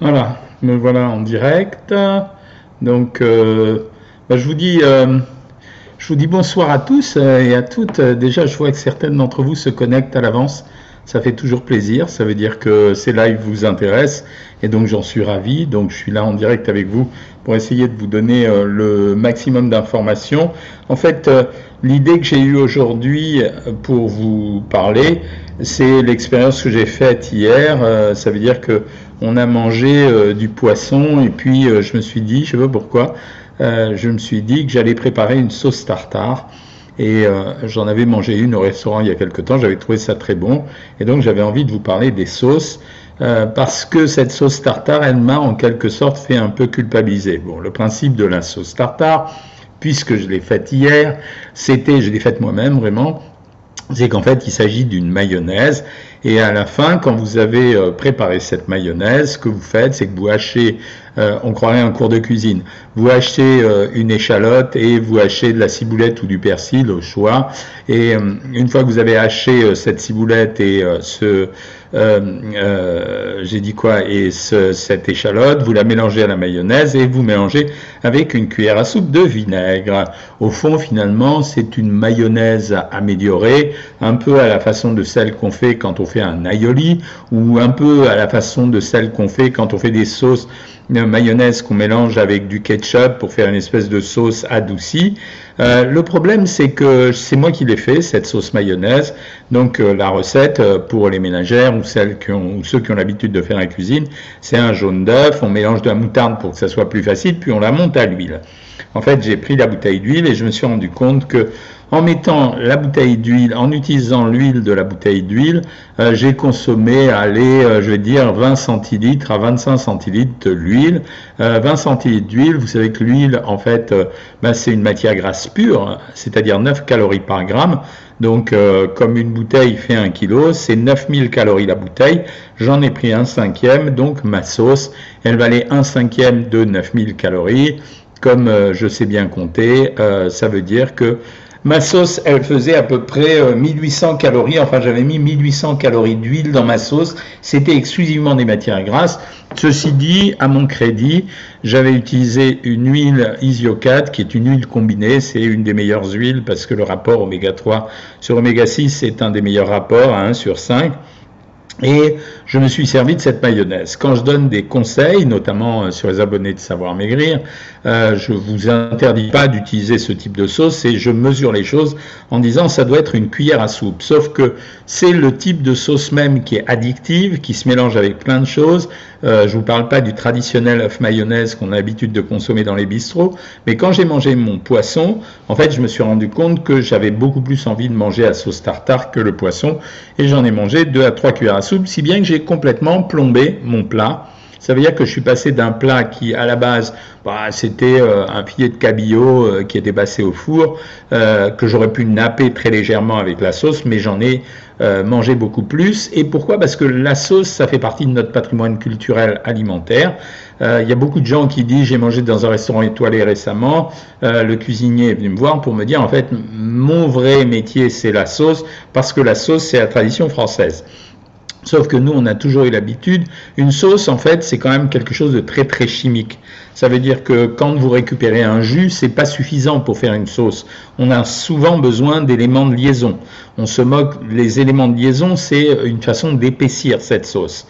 Voilà, me voilà en direct. Donc, euh, bah, je vous dis, euh, je vous dis bonsoir à tous euh, et à toutes. Déjà, je vois que certaines d'entre vous se connectent à l'avance. Ça fait toujours plaisir. Ça veut dire que ces lives vous intéressent et donc j'en suis ravi. Donc, je suis là en direct avec vous pour essayer de vous donner le maximum d'informations. En fait, l'idée que j'ai eue aujourd'hui pour vous parler, c'est l'expérience que j'ai faite hier. ça veut dire que on a mangé euh, du poisson et puis euh, je me suis dit, je sais pas pourquoi, euh, je me suis dit que j'allais préparer une sauce tartare. Et j'en avais mangé une au restaurant il y a quelque temps, j'avais trouvé ça très bon. Et donc j'avais envie de vous parler des sauces, parce que cette sauce tartare, elle m'a en quelque sorte fait un peu culpabiliser. Bon, le principe de la sauce tartare, puisque je l'ai faite hier, c'était, je l'ai faite moi-même vraiment, c'est qu'en fait il s'agit d'une mayonnaise et à la fin, quand vous avez euh, préparé cette mayonnaise, ce que vous faites, c'est que vous hachez, euh, on croirait un cours de cuisine, vous hachez euh, une échalote et vous hachez de la ciboulette ou du persil au choix. Et une fois que vous avez haché cette ciboulette et ce, j'ai dit quoi, et ce, cette échalote, vous la mélangez à la mayonnaise et vous mélangez avec une cuillère à soupe de vinaigre. Au fond, finalement, c'est une mayonnaise améliorée, un peu à la façon de celle qu'on fait quand on fait un aioli ou un peu à la façon de celle qu'on fait quand on fait des sauces mayonnaise qu'on mélange avec du ketchup pour faire une espèce de sauce adoucie. Euh, le problème, c'est que c'est moi qui l'ai fait, cette sauce mayonnaise. Donc, euh, la recette euh, pour les ménagères ou, celles qui ont, ou ceux qui ont l'habitude de faire la cuisine, c'est un jaune d'œuf, on mélange de la moutarde pour que ça soit plus facile, puis on la monte à l'huile. En fait, j'ai pris la bouteille d'huile et je me suis rendu compte que en mettant la bouteille d'huile, en utilisant l'huile de la bouteille d'huile, euh, j'ai consommé, allez, euh, je vais dire 20 centilitres à 25 centilitres de l'huile. 20 euh, centilitres d'huile, vous savez que l'huile, en fait, ben, c'est une matière grasse pure, c'est-à-dire 9 calories par gramme. Donc, comme une bouteille fait 1 kg, c'est 9000 calories la bouteille. J'en ai pris un cinquième, donc ma sauce, elle valait un cinquième de 9000 calories. Comme je sais bien compter, ça veut dire que Ma sauce, elle faisait à peu près 1800 euh, calories. Enfin, j'avais mis 1800 calories d'huile dans ma sauce. C'était exclusivement des matières grasses. Ceci dit, à mon crédit, j'avais utilisé une huile Isiocat, qui est une huile combinée. C'est une des meilleures huiles parce que le rapport oméga 3 sur oméga 6 c'est un des meilleurs rapports à 1 sur 5. Et je me suis servi de cette mayonnaise. Quand je donne des conseils, notamment euh, sur les abonnés de Savoir Maigrir, euh, je vous interdis pas d'utiliser ce type de sauce et je mesure les choses en disant ça doit être une cuillère à soupe. Sauf que c'est le type de sauce même qui est addictive, qui se mélange avec plein de choses. Euh, je vous parle pas du traditionnel œuf mayonnaise qu'on a l'habitude de consommer dans les bistrots, mais quand j'ai mangé mon poisson, en fait, je me suis rendu compte que j'avais beaucoup plus envie de manger à sauce tartare que le poisson et j'en ai mangé deux à trois cuillères à soupe, si bien que j'ai complètement plombé mon plat. Ça veut dire que je suis passé d'un plat qui, à la base, bah, c'était euh, un filet de cabillaud euh, qui était passé au four, euh, que j'aurais pu napper très légèrement avec la sauce, mais j'en ai mangé beaucoup plus. Et pourquoi? Parce que la sauce, ça fait partie de notre patrimoine culturel alimentaire. Il y a beaucoup de gens qui disent j'ai mangé dans un restaurant étoilé récemment. le cuisinier est venu me voir pour me dire en fait mon vrai métier c'est la sauce parce que la sauce c'est la tradition française. Sauf que nous, on a toujours eu l'habitude. Une sauce, en fait, c'est quand même quelque chose de très très chimique. Ça veut dire que quand vous récupérez un jus, c'est pas suffisant pour faire une sauce. On a souvent besoin d'éléments de liaison. On se moque. Les éléments de liaison, c'est une façon d'épaissir cette sauce.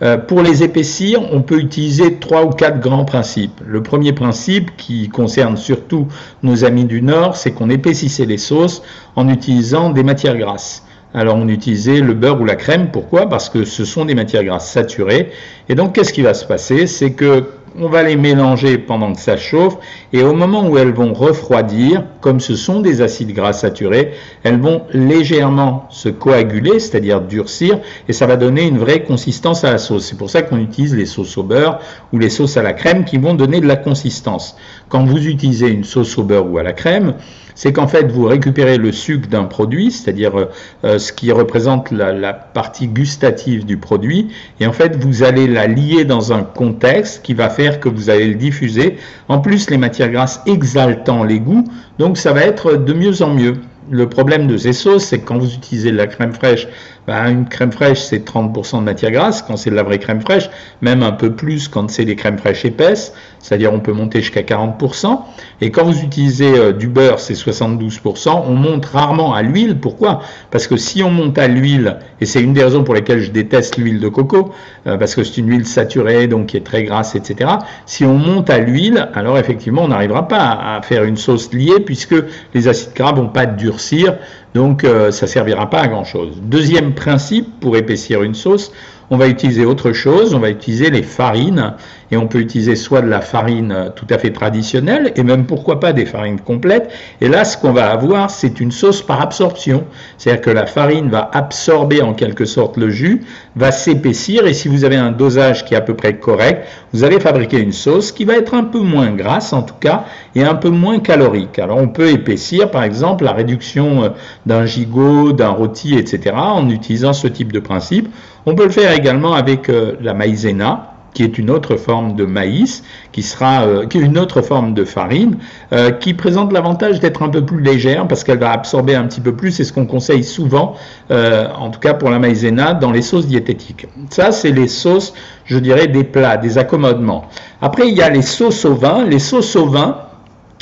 Euh, pour les épaissir, on peut utiliser trois ou quatre grands principes. Le premier principe, qui concerne surtout nos amis du Nord, c'est qu'on épaississait les sauces en utilisant des matières grasses. Alors on utilisait le beurre ou la crème. Pourquoi? Parce que ce sont des matières grasses saturées. Et donc qu'est-ce qui va se passer? C'est que on va les mélanger pendant que ça chauffe et au moment où elles vont refroidir, comme ce sont des acides gras saturés, elles vont légèrement se coaguler, c'est-à-dire durcir, et ça va donner une vraie consistance à la sauce. C'est pour ça qu'on utilise les sauces au beurre ou les sauces à la crème qui vont donner de la consistance. Quand vous utilisez une sauce au beurre ou à la crème, c'est qu'en fait vous récupérez le sucre d'un produit, c'est-à-dire euh, ce qui représente la, la, partie gustative du produit, et en fait vous allez la lier dans un contexte qui va faire que vous allez le diffuser. En plus les matières grasses exaltant les goûts, donc ça va être de mieux en mieux. Le problème de ces sauces, c'est que quand vous utilisez de la crème fraîche Ben, une crème fraîche, c'est 30% de matière grasse quand c'est de la vraie crème fraîche, même un peu plus quand c'est des crèmes fraîches épaisses, c'est-à-dire on peut monter jusqu'à 40%. Et quand vous utilisez euh, du beurre, c'est 72%. On monte rarement à l'huile. Pourquoi? Parce que si on monte à l'huile, et c'est une des raisons pour lesquelles je déteste l'huile de coco, euh, parce que c'est une huile saturée, donc qui est très grasse, etc. Si on monte à l'huile, alors effectivement, on n'arrivera pas à faire une sauce liée, puisque les acides gras vont pas durcir donc euh, ça ne servira pas à grand chose. Deuxième principe pour épaissir une sauce, on va utiliser autre chose, on va utiliser les farines, et on peut utiliser soit de la farine euh, tout à fait traditionnelle, et même pourquoi pas des farines complètes. Et là, ce qu'on va avoir, c'est une sauce par absorption. C'est-à-dire que la farine va absorber en quelque sorte le jus, va s'épaissir, et si vous avez un dosage qui est à peu près correct, vous allez fabriquer une sauce qui va être un peu moins grasse en tout cas, et un peu moins calorique. Alors on peut épaissir par exemple la réduction euh, d'un gigot, d'un rôti, etc. en utilisant ce type de principe. On peut le faire également avec euh, la maïzena, qui est une autre forme de maïs, qui sera euh, est une autre forme de farine, euh, qui présente l'avantage d'être un peu plus légère parce qu'elle va absorber un petit peu plus. C'est ce qu'on conseille souvent, en tout cas pour la maïzena, dans les sauces diététiques. Ça, c'est les sauces, je dirais, des plats, des accommodements. Après, il y a les sauces au vin. Les sauces au vin,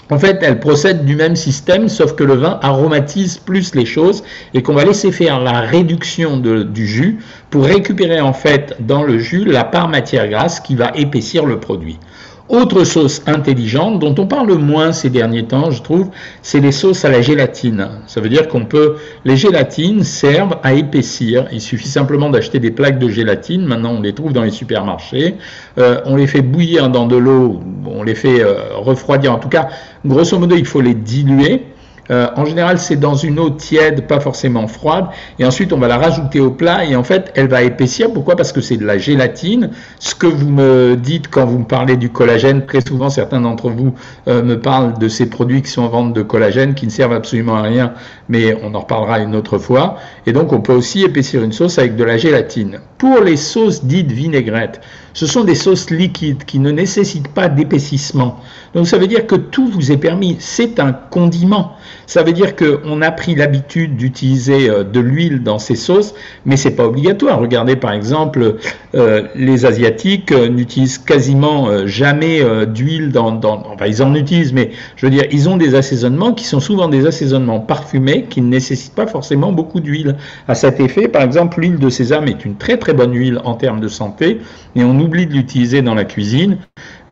en fait, elle procède du même système, sauf que le vin aromatise plus les choses et qu'on va laisser faire la réduction du jus pour récupérer en fait dans le jus la part matière grasse qui va épaissir le produit. Autre sauce intelligente dont on parle moins ces derniers temps, je trouve, c'est les sauces à la gélatine. Ça veut dire qu'on peut, les gélatines servent à épaissir. Il suffit simplement d'acheter des plaques de gélatine. Maintenant, on les trouve dans les supermarchés. Euh, on les fait bouillir dans de l'eau, on les fait euh, refroidir. En tout cas, grosso modo, il faut les diluer. Euh, en général, c'est dans une eau tiède, pas forcément froide. Et ensuite, on va la rajouter au plat. Et en fait, elle va épaissir. Pourquoi? Parce que c'est de la gélatine. Ce que vous me dites quand vous me parlez du collagène, très souvent, certains d'entre vous euh, me parlent de ces produits qui sont en vente de collagène, qui ne servent absolument à rien, mais on en reparlera une autre fois. Et donc, on peut aussi épaissir une sauce avec de la gélatine. Pour les sauces dites vinaigrettes, ce sont des sauces liquides qui ne nécessitent pas d'épaississement. Donc ça veut dire que tout vous est permis. C'est un condiment. Ça veut dire qu'on a pris l'habitude d'utiliser euh, de l'huile dans ces sauces, mais c'est pas obligatoire. Regardez par exemple, euh, les Asiatiques euh, n'utilisent quasiment jamais d'huile dans, dans, Enfin, ils en utilisent, mais je veux dire, ils ont des assaisonnements qui sont souvent des assaisonnements parfumés qui ne nécessitent pas forcément beaucoup d'huile. À cet effet, par exemple, l'huile de sésame est une très très bonne huile en termes de santé, et on oublie de l'utiliser dans la cuisine.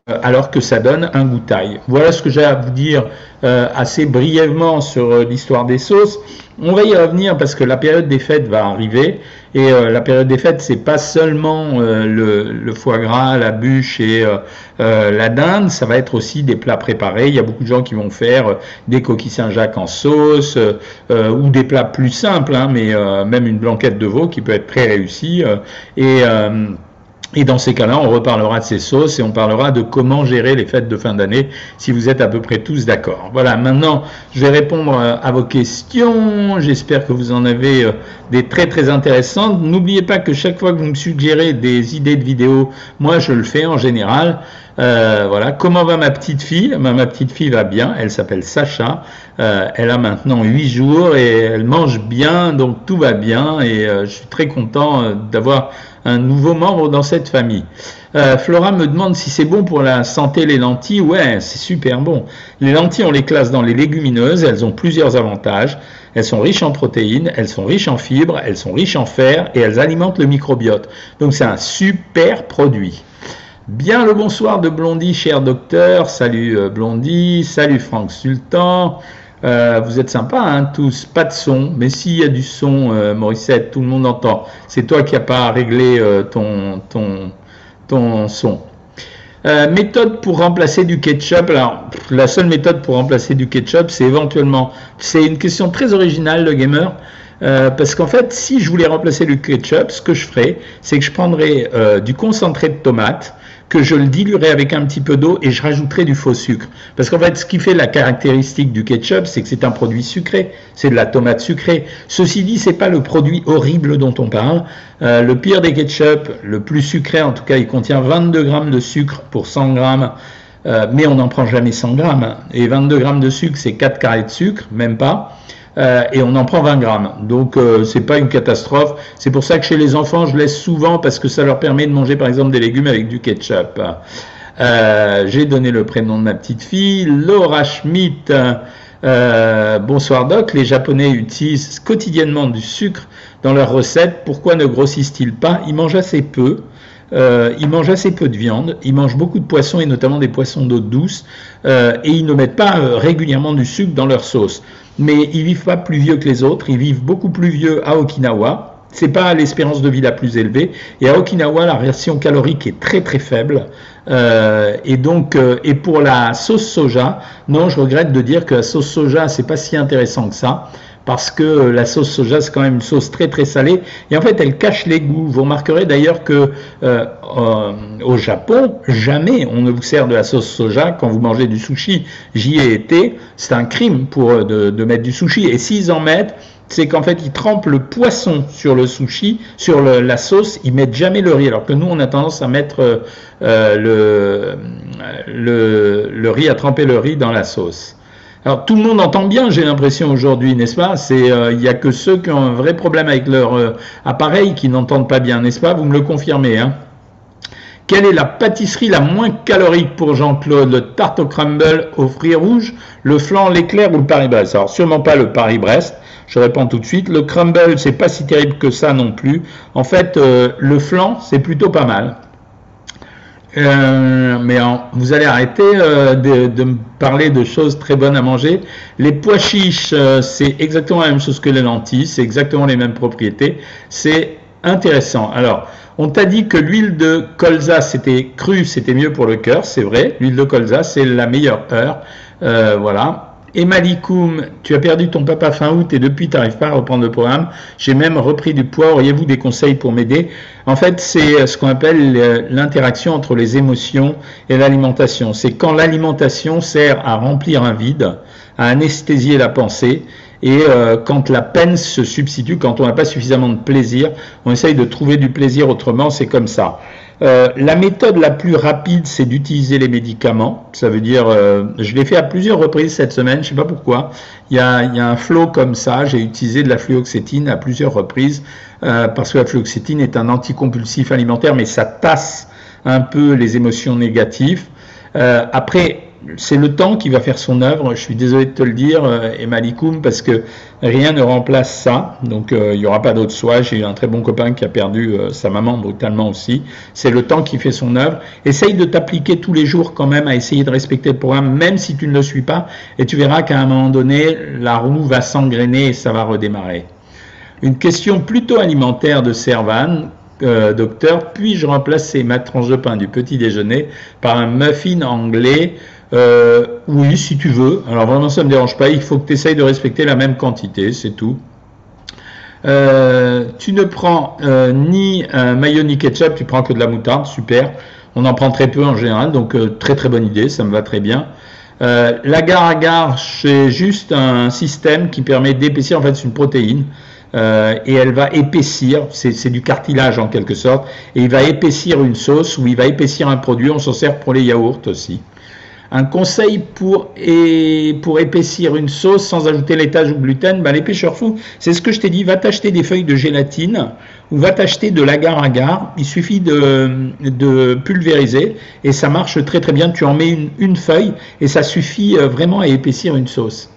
Euh, alors que ça donne un goût taille. Voilà ce que j'ai à vous dire euh, assez brièvement sur euh, l'histoire des sauces. On va y revenir parce que la période des fêtes va arriver et la période des fêtes c'est pas seulement le, foie gras, la bûche et la dinde, ça va être aussi des plats préparés. Il y a beaucoup de gens qui vont faire des coquilles Saint-Jacques en sauce ou des plats plus simples, hein, mais même une blanquette de veau qui peut être très réussie et et dans ces cas-là, on reparlera de ces sauces et on parlera de comment gérer les fêtes de fin d'année, si vous êtes à peu près tous d'accord. Voilà, maintenant, je vais répondre euh, à vos questions. J'espère que vous en avez euh, des très très intéressantes. N'oubliez pas que chaque fois que vous me suggérez des idées de vidéos, moi je le fais en général. Euh, voilà, comment va ma petite fille? Ma, petite fille va bien, elle s'appelle Sacha, elle a maintenant 8 jours et elle mange bien, donc tout va bien et je suis très content d'avoir un nouveau membre dans cette famille. Euh, Flora me demande si c'est bon pour la santé les lentilles. Ouais, c'est super bon. Les lentilles, on les classe dans les légumineuses. Elles ont plusieurs avantages. Elles sont riches en protéines, elles sont riches en fibres, elles sont riches en fer et elles alimentent le microbiote. Donc c'est un super produit. Bien le bonsoir de Blondie, cher docteur. Salut euh, Blondie, salut Franck Sultan. Euh, vous êtes sympas, hein, tous. Pas de son, mais s'il y a du son, euh, Morissette, tout le monde entend. C'est toi qui n'as pas réglé euh, ton, ton, ton son. méthode pour remplacer du ketchup. Alors, la seule méthode pour remplacer du ketchup, c'est éventuellement. C'est une question très originale, le gamer. parce qu'en fait, si je voulais remplacer le ketchup, ce que je ferais, c'est que je prendrais du concentré de tomate, que je le diluerai avec un petit peu d'eau et je rajouterai du faux sucre. Parce qu'en fait, ce qui fait la caractéristique du ketchup, c'est que c'est un produit sucré, c'est de la tomate sucrée. Ceci dit, c'est pas le produit horrible dont on parle. Euh, le pire des ketchup, le plus sucré en tout cas, il contient 22 grammes de sucre pour 100 grammes. Euh, mais on n'en prend jamais 100 grammes. Et 22 grammes de sucre, c'est 4 carrés de sucre, même pas. Euh, et on en prend 20 grammes. Donc euh, c'est pas une catastrophe. C'est pour ça que chez les enfants, je laisse souvent parce que ça leur permet de manger par exemple des légumes avec du ketchup. Euh, j'ai donné le prénom de ma petite fille, Laura Schmidt. bonsoir Doc, les Japonais utilisent quotidiennement du sucre dans leurs recettes. Pourquoi ne grossissent-ils pas? Ils mangent assez peu. Euh, ils mangent assez peu de viande, ils mangent beaucoup de poissons et notamment des poissons d'eau douce, euh, et ils ne mettent pas euh, régulièrement du sucre dans leur sauce. Mais ils vivent pas plus vieux que les autres, ils vivent beaucoup plus vieux à Okinawa. C'est pas l'espérance de vie la plus élevée. Et à Okinawa, la version calorique est très très faible. et donc, et pour la sauce soja, non, je regrette de dire que la sauce soja, c'est pas si intéressant que ça parce que la sauce soja, c'est quand même une sauce très très salée, et en fait, elle cache les goûts. Vous remarquerez d'ailleurs que euh, euh, au Japon, jamais on ne vous sert de la sauce soja quand vous mangez du sushi. J'y ai été, c'est un crime pour euh, de, mettre du sushi, et s'ils en mettent, c'est qu'en fait, ils trempent le poisson sur le sushi, sur la sauce, ils mettent jamais le riz, alors que nous, on a tendance à mettre le, le, le riz, à tremper le riz dans la sauce. Alors tout le monde entend bien, j'ai l'impression aujourd'hui, n'est-ce pas? Euh, il n'y a que ceux qui ont un vrai problème avec leur euh, appareil qui n'entendent pas bien, n'est-ce pas? Vous me le confirmez. Hein quelle est la pâtisserie la moins calorique pour Jean-Claude? Le tarte au crumble au fruits rouges, le flan, l'éclair ou le Paris-Brest? Alors sûrement pas le Paris-Brest. Je réponds tout de suite. Le crumble, c'est pas si terrible que ça non plus. En fait, euh, le flan, c'est plutôt pas mal. Euh, mais vous allez arrêter euh, de, me parler de choses très bonnes à manger. Les pois chiches, euh, c'est exactement la même chose que les lentilles, c'est exactement les mêmes propriétés. C'est intéressant. Alors, on t'a dit que l'huile de colza, c'était cru, c'était mieux pour le cœur, c'est vrai. L'huile de colza, c'est la meilleure heure. voilà. Et Malikoum, tu as perdu ton papa fin août et depuis tu n'arrives pas à reprendre le programme. J'ai même repris du poids. Auriez-vous des conseils pour m'aider? En fait, c'est ce qu'on appelle l'interaction entre les émotions et l'alimentation. C'est quand l'alimentation sert à remplir un vide, à anesthésier la pensée. Et euh, quand la peine se substitue, quand on n'a pas suffisamment de plaisir, on essaye de trouver du plaisir autrement, c'est comme ça. Euh, la méthode la plus rapide, c'est d'utiliser les médicaments. Ça veut dire, euh, je l'ai fait à plusieurs reprises cette semaine, je ne sais pas pourquoi. Il y, a, un flot comme ça, j'ai utilisé de la fluoxétine à plusieurs reprises, euh, parce que la fluoxétine est un anticompulsif alimentaire, mais ça tasse un peu les émotions négatives. après, c'est le temps qui va faire son œuvre. Je suis désolé de te le dire, euh, Emalikoum, parce que rien ne remplace ça. Donc euh, il n'y aura pas d'autre soie. J'ai un très bon copain qui a perdu euh, sa maman brutalement aussi. C'est le temps qui fait son œuvre. Essaye de t'appliquer tous les jours quand même à essayer de respecter le programme, même si tu ne le suis pas, et tu verras qu'à un moment donné, la roue va s'engrainer et ça va redémarrer. Une question plutôt alimentaire de Servan. docteur, puis-je remplacer ma tranche de pain du petit déjeuner par un muffin anglais euh, oui, si tu veux. Alors vraiment, ça ne me dérange pas. Il faut que tu essayes de respecter la même quantité, c'est tout. Euh, tu ne prends euh, ni mayo ni ketchup, tu prends que de la moutarde, super. On en prend très peu en général, donc très très bonne idée, ça me va très bien. L'agar-agar, c'est juste un système qui permet d'épaissir, en fait c'est une protéine, et elle va épaissir, c'est du cartilage en quelque sorte, et il va épaissir une sauce ou il va épaissir un produit, on s'en sert pour les yaourts aussi. Un conseil pour, pour épaissir une sauce sans ajouter laitage ou gluten, ben les pêcheurs fous, c'est ce que je t'ai dit, va t'acheter des feuilles de gélatine ou va t'acheter de l'agar-agar. Il suffit de, pulvériser et ça marche très très bien. Tu en mets une, une feuille et ça suffit euh, vraiment à épaissir une sauce.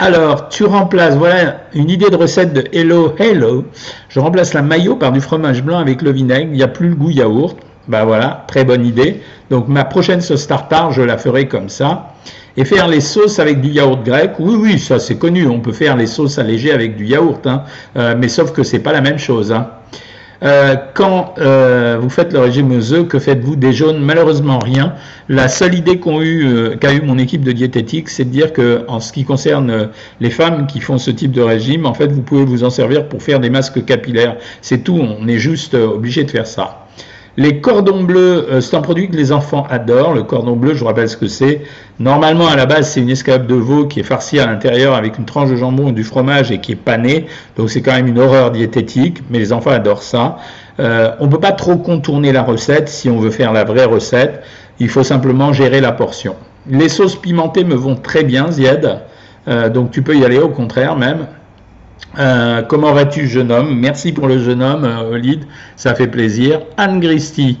Alors, tu remplaces, voilà une idée de recette de Hello Hello. Je remplace la mayo par du fromage blanc avec le vinaigre. Il n'y a plus le goût yaourt. Ben voilà, très bonne idée. Donc ma prochaine sauce tartare, je la ferai comme ça. Et faire les sauces avec du yaourt grec, oui, oui, ça c'est connu. On peut faire les sauces allégées avec du yaourt, hein. euh, mais sauf que c'est pas la même chose. Hein. Euh, quand euh, vous faites le régime aux œufs, que faites-vous des jaunes? Malheureusement rien. La seule idée qu'a eu, eu mon équipe de diététique, c'est de dire que en ce qui concerne les femmes qui font ce type de régime, en fait, vous pouvez vous en servir pour faire des masques capillaires. C'est tout. On est juste obligé de faire ça. Les cordons bleus, euh, c'est un produit que les enfants adorent. Le cordon bleu, je vous rappelle ce que c'est. Normalement, à la base, c'est une escalope de veau qui est farcie à l'intérieur avec une tranche de jambon et du fromage et qui est panée. Donc c'est quand même une horreur diététique, mais les enfants adorent ça. Euh, on ne peut pas trop contourner la recette si on veut faire la vraie recette. Il faut simplement gérer la portion. Les sauces pimentées me vont très bien, Zied. donc tu peux y aller au contraire même. Comment vas-tu, jeune homme? Merci pour le jeune homme, Olide, ça fait plaisir. Anne Gristi,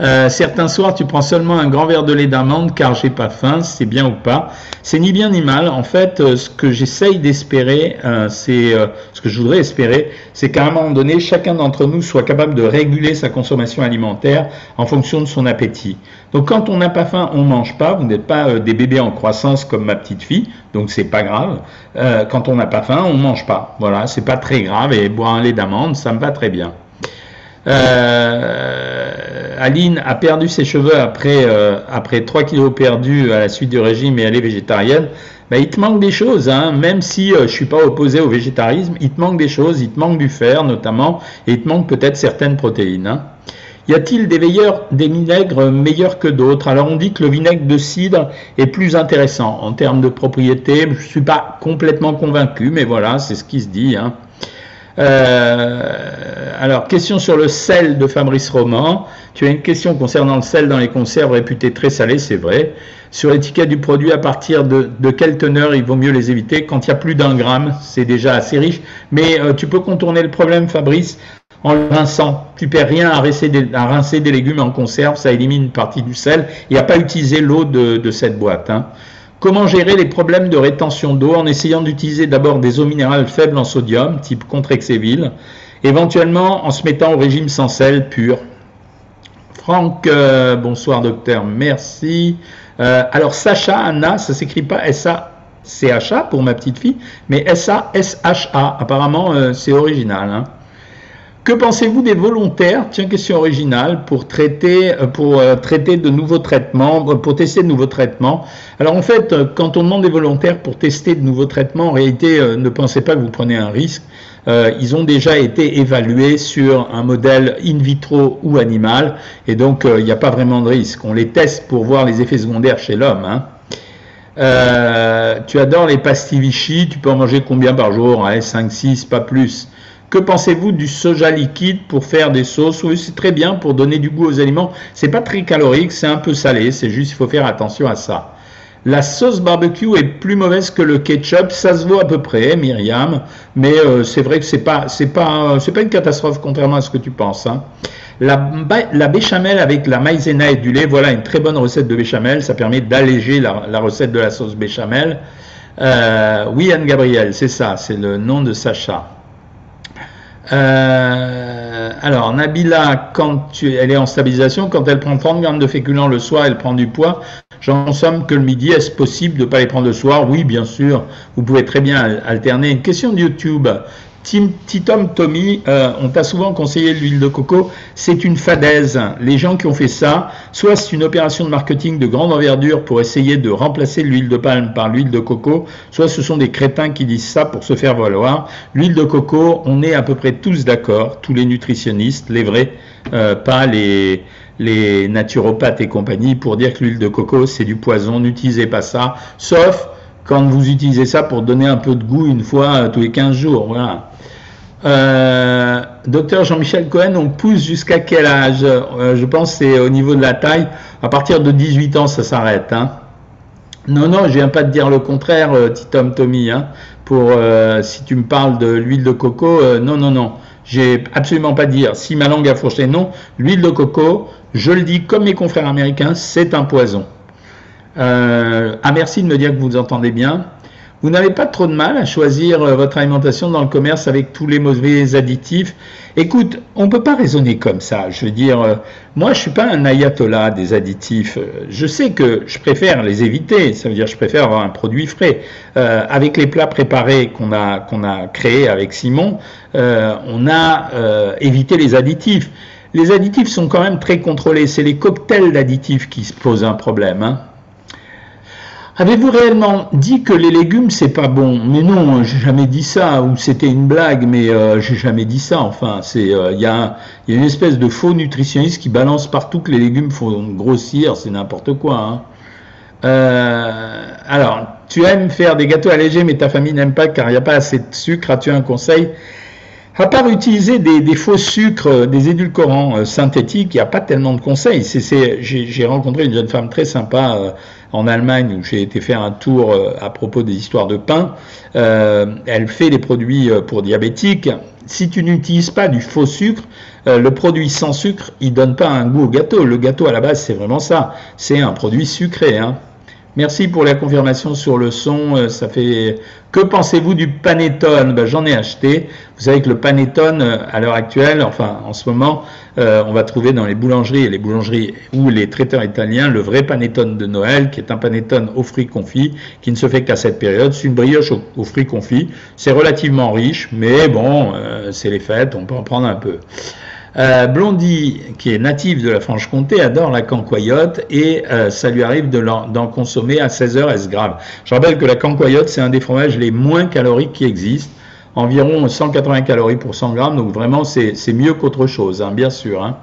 euh, certains soirs, tu prends seulement un grand verre de lait d'amande car j'ai pas faim, c'est bien ou pas. C'est ni bien ni mal. En fait, euh, ce que j'essaye d'espérer, euh, c'est ce que je voudrais espérer, c'est qu'à un moment donné, chacun d'entre nous soit capable de réguler sa consommation alimentaire en fonction de son appétit. Donc, quand on n'a pas faim, on mange pas. Vous n'êtes pas des bébés en croissance comme ma petite fille, donc c'est pas grave. quand on n'a pas faim, on mange pas. Voilà, c'est pas très grave. Et boire un lait d'amande, ça me va très bien. Aline a perdu ses cheveux après, euh, après 3 kilos perdus à la suite du régime et elle est végétarienne. Ben, il te manque des choses, hein. même si euh, je suis pas opposé au végétarisme, il te manque des choses, il te manque du fer notamment, et il te manque peut-être certaines protéines. Hein. Y a-t-il des, des vinaigres meilleurs que d'autres? Alors on dit que le vinaigre de cidre est plus intéressant en termes de propriété. Je suis pas complètement convaincu, mais voilà, c'est ce qui se dit. Hein. Euh, alors, question sur le sel de Fabrice Roman. Tu as une question concernant le sel dans les conserves réputées très salées, c'est vrai. Sur l'étiquette du produit, à partir de, quelle teneur il vaut mieux les éviter Quand il y a plus d'un gramme, c'est déjà assez riche. Mais euh, tu peux contourner le problème, Fabrice, en le rinçant. Tu perds rien à rincer, des, légumes en conserve, ça élimine une partie du sel. Il n'y a pas utilisé l'eau de, cette boîte. Hein. Comment gérer les problèmes de rétention d'eau en essayant d'utiliser d'abord des eaux minérales faibles en sodium, type Contrexéville, éventuellement en se mettant au régime sans sel pur? Franck, euh, bonsoir docteur, merci. Euh, alors Sacha, Anna, ça s'écrit pas S-A-C-H-A pour ma petite fille, mais S-A-S-H-A. Apparemment, euh, c'est original. Hein. Que pensez-vous des volontaires Tiens, question originale pour traiter, euh, pour euh, traiter de nouveaux traitements, euh, pour tester de nouveaux traitements? Alors en fait, quand on demande des volontaires pour tester de nouveaux traitements, en réalité, ne pensez pas que vous prenez un risque. ils ont déjà été évalués sur un modèle in vitro ou animal, et donc il n'y a pas vraiment de risque. On les teste pour voir les effets secondaires chez l'homme. Hein. tu adores les pastilles Vichy, tu peux en manger combien par jour? 5, 6, pas plus. Que pensez-vous du soja liquide pour faire des sauces? Oui, c'est très bien pour donner du goût aux aliments. C'est pas très calorique, c'est un peu salé, c'est juste il faut faire attention à ça. La sauce barbecue est plus mauvaise que le ketchup, ça se voit à peu près, Myriam, mais euh, c'est vrai que c'est pas c'est pas c'est pas une catastrophe contrairement à ce que tu penses. Hein. La, béchamel avec la maïzena et du lait, voilà une très bonne recette de béchamel, ça permet d'alléger la, recette de la sauce béchamel. Euh, oui, Anne Gabriel, c'est ça, c'est le nom de Sacha. Euh, alors, Nabila, quand elle est en stabilisation, quand elle prend 30 grammes de féculents le soir, elle prend du poids. J'en somme que le midi, est-ce possible de ne pas les prendre le soir? Oui, bien sûr. Vous pouvez très bien alterner. Une question de YouTube. Titom Tommy, euh, on t'a souvent conseillé l'huile de coco, c'est une fadaise. Les gens qui ont fait ça, soit c'est une opération de marketing de grande envergure pour essayer de remplacer l'huile de palme par l'huile de coco, soit ce sont des crétins qui disent ça pour se faire valoir. L'huile de coco, on est à peu près tous d'accord, tous les nutritionnistes, les vrais, euh, pas les, les naturopathes et compagnie, pour dire que l'huile de coco, c'est du poison, n'utilisez pas ça, sauf quand vous utilisez ça pour donner un peu de goût une fois tous les 15 jours. Voilà. Euh, docteur Jean-Michel Cohen, on pousse jusqu'à quel âge euh, Je pense que c'est au niveau de la taille. À partir de 18 ans, ça s'arrête. Hein. Non, non, je viens pas de dire le contraire, Titom Tommy. Hein, pour si tu me parles de l'huile de coco, non, non, non. J'ai absolument pas dire. Si ma langue a fourché, non. L'huile de coco, je le dis comme mes confrères américains, c'est un poison. Euh, ah, merci de me dire que vous entendez bien. Vous n'avez pas trop de mal à choisir euh, votre alimentation dans le commerce avec tous les mauvais additifs. Écoute, on ne peut pas raisonner comme ça. Je veux dire, euh, moi, je suis pas un ayatollah des additifs. Je sais que je préfère les éviter. Ça veut dire, je préfère avoir un produit frais. avec les plats préparés qu'on a qu'on a créés avec Simon, on a évité les additifs. Les additifs sont quand même très contrôlés. C'est les cocktails d'additifs qui se posent un problème. Hein. Avez-vous réellement dit que les légumes c'est pas bon? Mais non, j'ai jamais dit ça. Ou c'était une blague, mais euh, j'ai jamais dit ça. Enfin, c'est euh, il y, a une espèce de faux nutritionniste qui balance partout que les légumes font grossir. C'est n'importe quoi. Hein. Euh, alors, tu aimes faire des gâteaux allégés, mais ta famille n'aime pas car il n'y a pas assez de sucre. As-tu un conseil? À part utiliser des, faux sucres, des édulcorants synthétiques, il n'y a pas tellement de conseils. J'ai rencontré une jeune femme très sympa en Allemagne où j'ai été faire un tour à propos des histoires de pain. elle fait des produits pour diabétiques. Si tu n'utilises pas du faux sucre, le produit sans sucre, il donne pas un goût au gâteau. Le gâteau à la base, c'est vraiment ça. C'est un produit sucré. Hein. Merci pour la confirmation sur le son. Euh, ça fait. Que pensez-vous du panettone? Ben, J'en ai acheté. Vous savez que le panettone, euh, à l'heure actuelle, enfin en ce moment, euh, on va trouver dans les boulangeries et les boulangeries ou les traiteurs italiens le vrai panettone de Noël, qui est un panettone aux fruits confits, qui ne se fait qu'à cette période. C'est une brioche aux, fruits confits. C'est relativement riche, mais bon, c'est les fêtes, on peut en prendre un peu. Euh, Blondie, qui est native de la Franche-Comté, adore la cancoyote et euh, ça lui arrive d'en consommer à 16 heures, est-ce grave? Je rappelle que la cancoyote, c'est un des fromages les moins caloriques qui existent, environ 180 calories pour 100 grammes, donc vraiment c'est mieux qu'autre chose, hein, bien sûr. Hein.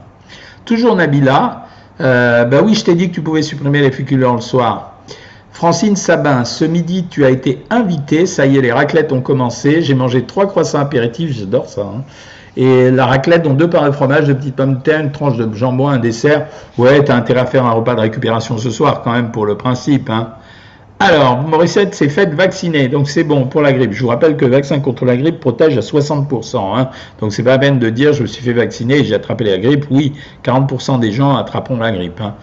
Toujours Nabila, euh, bah oui, je t'ai dit que tu pouvais supprimer les féculents le soir. Francine Sabin, ce midi tu as été invitée, ça y est, les raclettes ont commencé, j'ai mangé trois croissants apéritifs, j'adore ça. Hein. Et la raclette, donc deux parts de fromage, deux petites pommes de terre, une tranche de jambon, un dessert. Ouais, t'as intérêt à faire un repas de récupération ce soir quand même pour le principe. Hein. Alors, Morissette s'est faite vacciner, donc c'est bon pour la grippe. Je vous rappelle que le vaccin contre la grippe protège à 60%. Hein. Donc c'est pas la peine de dire je me suis fait vacciner j'ai attrapé la grippe. Oui, 40% des gens attraperont la grippe. Hein.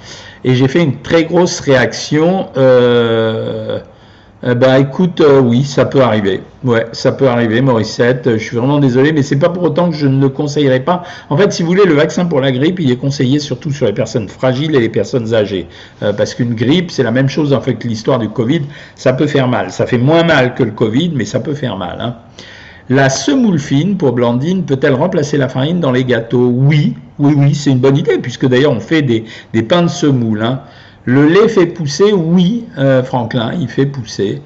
Et j'ai fait une très grosse réaction. Euh, eh ben écoute, euh, oui, ça peut arriver. Ouais, ça peut arriver, Morissette. Je suis vraiment désolé, mais c'est pas pour autant que je ne le conseillerais pas. En fait, si vous voulez, le vaccin pour la grippe, il est conseillé surtout sur les personnes fragiles et les personnes âgées, euh, parce qu'une grippe, c'est la même chose en fait que l'histoire du Covid. Ça peut faire mal. Ça fait moins mal que le Covid, mais ça peut faire mal. Hein. La semoule fine pour Blandine peut-elle remplacer la farine dans les gâteaux? Oui, oui, oui, c'est une bonne idée, puisque d'ailleurs on fait des, des pains de semoule. Hein. Le lait fait pousser, oui, euh, Franklin, il fait pousser.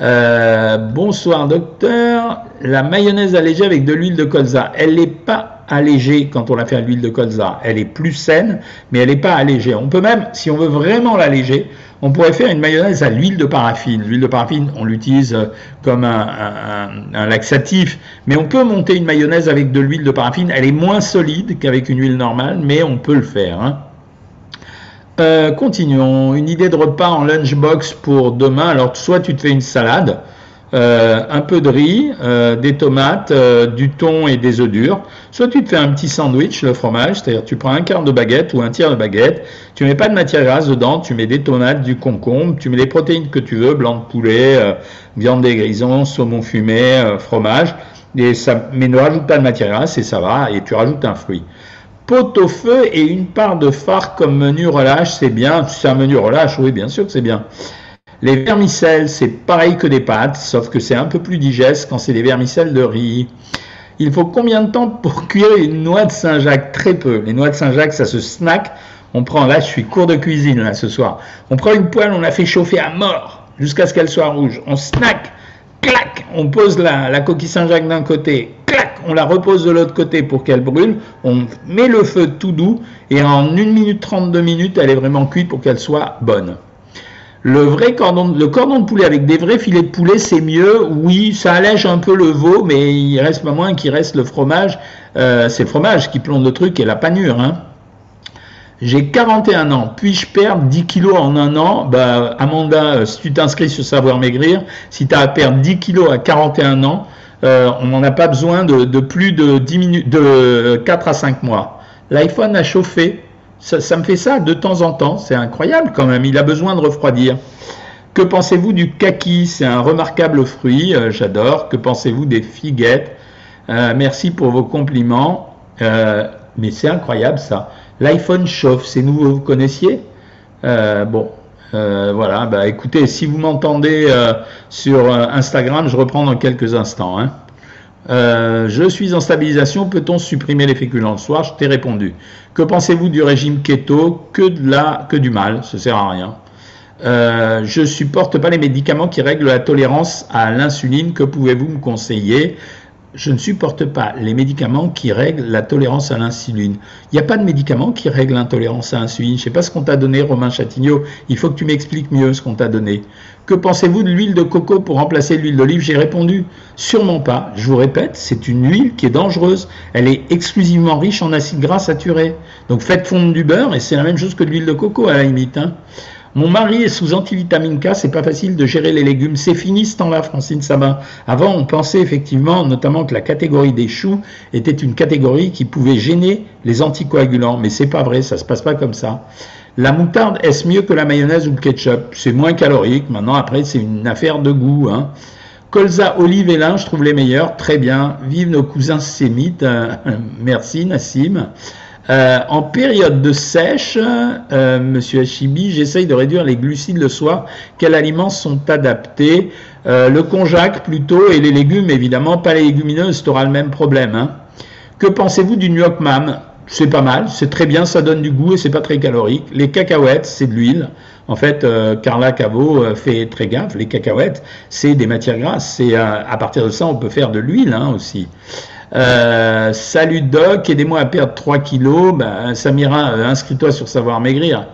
Euh, bonsoir docteur. La mayonnaise allégée avec de l'huile de colza, elle n'est pas allégée quand on la fait à l'huile de colza. Elle est plus saine, mais elle n'est pas allégée. On peut même, si on veut vraiment l'alléger, on pourrait faire une mayonnaise à l'huile de paraffine. L'huile de paraffine, on l'utilise euh, comme un, un, laxatif, mais on peut monter une mayonnaise avec de l'huile de paraffine. Elle est moins solide qu'avec une huile normale, mais on peut le faire. Hein. Euh, continuons. Une idée de repas en lunchbox pour demain. Alors, soit tu te fais une salade, euh, un peu de riz, euh, des tomates, du thon et des œufs durs. Soit tu te fais un petit sandwich, le fromage, c'est-à-dire tu prends un quart de baguette ou un tiers de baguette, tu mets pas de matière grasse dedans, tu mets des tomates, du concombre, tu mets les protéines que tu veux, blanc de poulet, viande des grisons, saumon fumé, fromage, et mais ne rajoute pas de matière grasse et ça va, et tu rajoutes un fruit pot au feu et une part de phare comme menu relâche, c'est bien. C'est un menu relâche, oui, bien sûr que c'est bien. Les vermicelles, c'est pareil que des pâtes, sauf que c'est un peu plus digeste quand c'est des vermicelles de riz. Il faut combien de temps pour cuire une noix de Saint-Jacques? Très peu. Les noix de Saint-Jacques, ça se snack. On prend, là, je suis cours de cuisine, là, ce soir. On prend une poêle, on la fait chauffer à mort jusqu'à ce qu'elle soit rouge. On snack, on pose la, coquille Saint-Jacques d'un côté, on la repose de l'autre côté pour qu'elle brûle, on met le feu tout doux et en 1 minute 32 minutes, elle est vraiment cuite pour qu'elle soit bonne. Le vrai cordon, le cordon de poulet avec des vrais filets de poulet, c'est mieux. Oui, ça allège un peu le veau, mais il reste pas moins qu'il reste le fromage. Euh, c'est le fromage qui plombe le truc et la panure. Hein. J'ai 41 ans. Puis-je perdre 10 kilos en un an? Bah, Amanda, euh, si tu t'inscris sur Savoir Maigrir, si tu as à perdre 10 kilos à 41 ans, euh, on n'en a pas besoin de, plus de 10 minutes, de 4 à 5 mois. L'iPhone a chauffé. Ça, me fait ça de temps en temps. C'est incroyable quand même. Il a besoin de refroidir. Que pensez-vous du kaki? C'est un remarquable fruit. Euh, j'adore. Que pensez-vous des figuettes? Euh, Merci pour vos compliments. mais c'est incroyable ça. L'iPhone chauffe. C'est nouveau. Vous connaissiez Bon, euh, voilà, bah écoutez, si vous m'entendez euh, sur euh, Instagram, je reprends dans quelques instants. Hein. je suis en stabilisation, peut-on supprimer les féculents le soir? Je t'ai répondu. Que pensez-vous du régime keto? Que du mal, ça sert à rien. je supporte pas les médicaments qui règlent la tolérance à l'insuline. Que pouvez-vous me conseiller? Je ne supporte pas les médicaments qui règlent la tolérance à l'insuline. Il n'y a pas de médicament qui règle l'intolérance à l'insuline. Je ne sais pas ce qu'on t'a donné, Romain Chatignot. Il faut que tu m'expliques mieux ce qu'on t'a donné. Que pensez-vous de l'huile de coco pour remplacer l'huile d'olive? J'ai répondu, sûrement pas. Je vous répète, c'est une huile qui est dangereuse. Elle est exclusivement riche en acides gras saturés. Donc faites fondre du beurre et c'est la même chose que de l'huile de coco à la limite. Hein. Mon mari est sous antivitamine K, c'est pas facile de gérer les légumes. C'est fini ce temps-là, Francine Sabin. Avant, on pensait effectivement, notamment que la catégorie des choux était une catégorie qui pouvait gêner les anticoagulants, mais c'est pas vrai, ça se passe pas comme ça. La moutarde, est-ce mieux que la mayonnaise ou le ketchup? C'est moins calorique. Maintenant, après, c'est une affaire de goût. Hein. Colza, olive et lin, je trouve les meilleurs. Très bien. Vive nos cousins sémites. merci, Nassim. Euh, en période de sèche, euh, Monsieur Hachibi, j'essaye de réduire les glucides le soir. Quels aliments sont adaptés? Euh, Le konjac plutôt et les légumes évidemment, pas les légumineuses, tu auras le même problème. Hein. Que pensez-vous du York Mam C'est pas mal, c'est très bien, ça donne du goût et c'est pas très calorique. Les cacahuètes, c'est de l'huile. En fait, Carla Cavo fait très gaffe. Les cacahuètes, c'est des matières grasses. C'est à partir de ça, on peut faire de l'huile hein, aussi. Euh, salut Doc, aidez-moi à perdre 3 kilos. Ben, Samira, euh, inscris-toi sur Savoir Maigrir.